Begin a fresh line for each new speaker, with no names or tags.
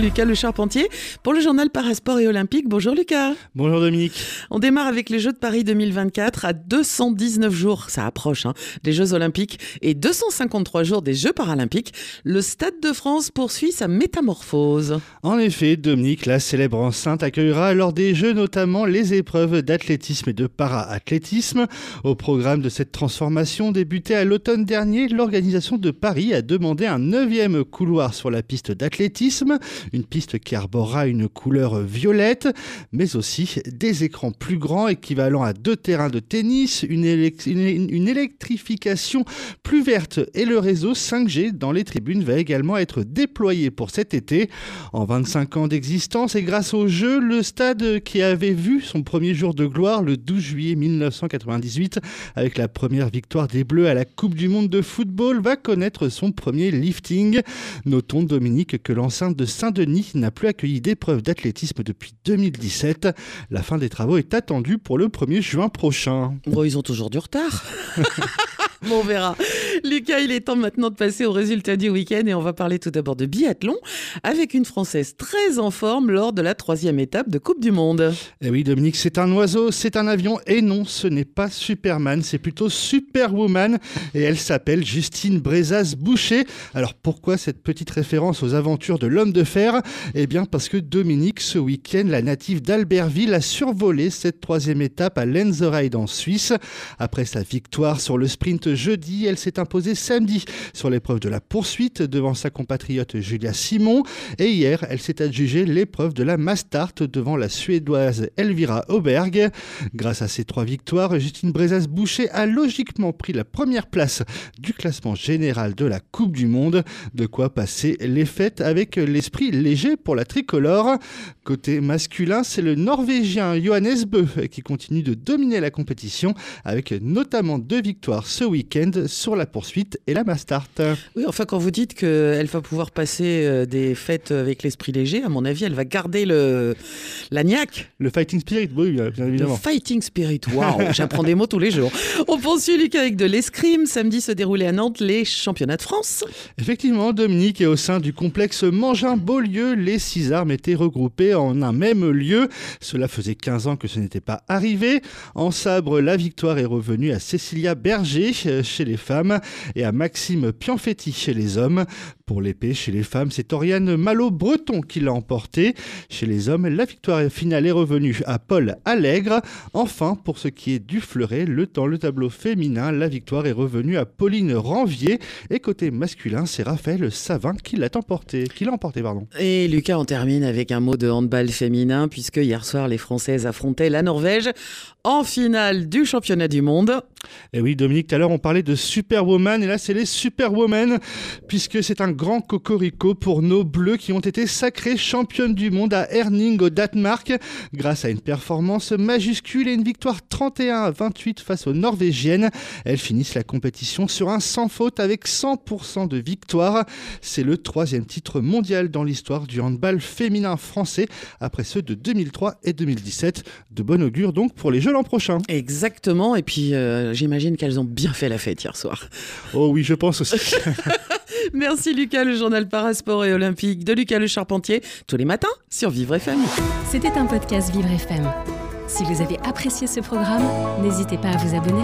Lucas Le Charpentier pour le journal Parasport et Olympique. Bonjour Lucas.
Bonjour Dominique.
On démarre avec les Jeux de Paris 2024 à 219 jours, ça approche, hein, des Jeux Olympiques et 253 jours des Jeux Paralympiques. Le Stade de France poursuit sa métamorphose.
En effet, Dominique, la célèbre enceinte accueillera lors des Jeux notamment les épreuves d'athlétisme et de para-athlétisme. Au programme de cette transformation débutée à l'automne dernier, l'organisation de Paris a demandé un neuvième couloir sur la piste d'athlétisme une piste qui arborera une couleur violette, mais aussi des écrans plus grands équivalents à deux terrains de tennis, une, électrification plus verte et le réseau 5G dans les tribunes va également être déployé pour cet été. En 25 ans d'existence et grâce au jeu, le stade qui avait vu son premier jour de gloire le 12 juillet 1998 avec la première victoire des Bleus à la Coupe du Monde de football va connaître son premier lifting. Notons Dominique que l'enceinte de Saint denis n'a plus accueilli d'épreuves d'athlétisme depuis 2017. La fin des travaux est attendue pour le 1er juin prochain.
Bon, ils ont toujours du retard. Bon, on verra. Lucas, il est temps maintenant de passer au résultat du week-end et on va parler tout d'abord de biathlon avec une Française très en forme lors de la troisième étape de Coupe du Monde.
Eh oui, Dominique, c'est un oiseau, c'est un avion et non, ce n'est pas Superman, c'est plutôt Superwoman et elle s'appelle Justine Brezas-Boucher. Alors pourquoi cette petite référence aux aventures de l'homme de fer? Eh bien parce que Dominique, ce week-end, la native d'Albertville a survolé cette troisième étape à Lenzerheide en Suisse. Après sa victoire sur le sprint jeudi. Elle s'est samedi sur l'épreuve de la poursuite devant sa compatriote Julia Simon. Et hier, elle s'est adjugée l'épreuve de la Mastart devant la Suédoise Elvira Auberg. Grâce à ces trois victoires, Justine Brezas-Boucher a logiquement pris la première place du classement général de la Coupe du Monde. De quoi passer les fêtes avec l'esprit léger pour la tricolore. Côté masculin, c'est le Norvégien Johannes Bö qui continue de dominer la compétition avec notamment deux victoires ce week week-end sur la poursuite et la Mastart.
Oui, enfin, quand vous dites qu'elle va pouvoir passer euh, des fêtes avec l'esprit léger, à mon avis, elle va garder le l'agnac.
Le fighting spirit, oui, bien évidemment.
Le fighting spirit, waouh, j'apprends des mots tous les jours. On poursuit, Lucas, avec de l'escrime. Samedi se déroulaient à Nantes les championnats de France.
Effectivement, Dominique, et au sein du complexe Mangin-Beaulieu, les six armes étaient regroupées en un même lieu. Cela faisait 15 ans que ce n'était pas arrivé. En sabre, la victoire est revenue à Cécilia Berger, chez les femmes et à Maxime Pianfetti chez les hommes. Pour l'épée, chez les femmes, c'est Oriane Malo-Breton qui l'a emporté. Chez les hommes, la victoire finale est revenue à Paul Allègre. Enfin, pour ce qui est du fleuret, le, dans le tableau féminin, la victoire est revenue à Pauline Ranvier. Et côté masculin, c'est Raphaël Savin qui l'a emporté. Qui l'a emporté, pardon.
Et Lucas, on termine avec un mot de handball féminin, puisque hier soir, les Françaises affrontaient la Norvège en finale du championnat du monde.
Et oui, Dominique, tout à l'heure, on parlait de Superwoman, et là, c'est les Superwomen, puisque c'est un grand cocorico pour nos Bleus qui ont été sacrées championnes du monde à Erning au Danemark grâce à une performance majuscule et une victoire 31 à 28 face aux Norvégiennes. Elles finissent la compétition sur un sans faute avec 100% de victoire. C'est le troisième titre mondial dans l'histoire du handball féminin français après ceux de 2003 et 2017. De bon augure donc pour les Jeux l'an prochain.
Exactement. Et puis euh, j'imagine qu'elles ont bien fait la fête hier soir.
Oh oui, je pense aussi.
Merci Lucas, le journal Parasport et Olympique de Lucas Le Charpentier, tous les matins sur Vivre FM.
C'était un podcast Vivre FM. Si vous avez apprécié ce programme, n'hésitez pas à vous abonner.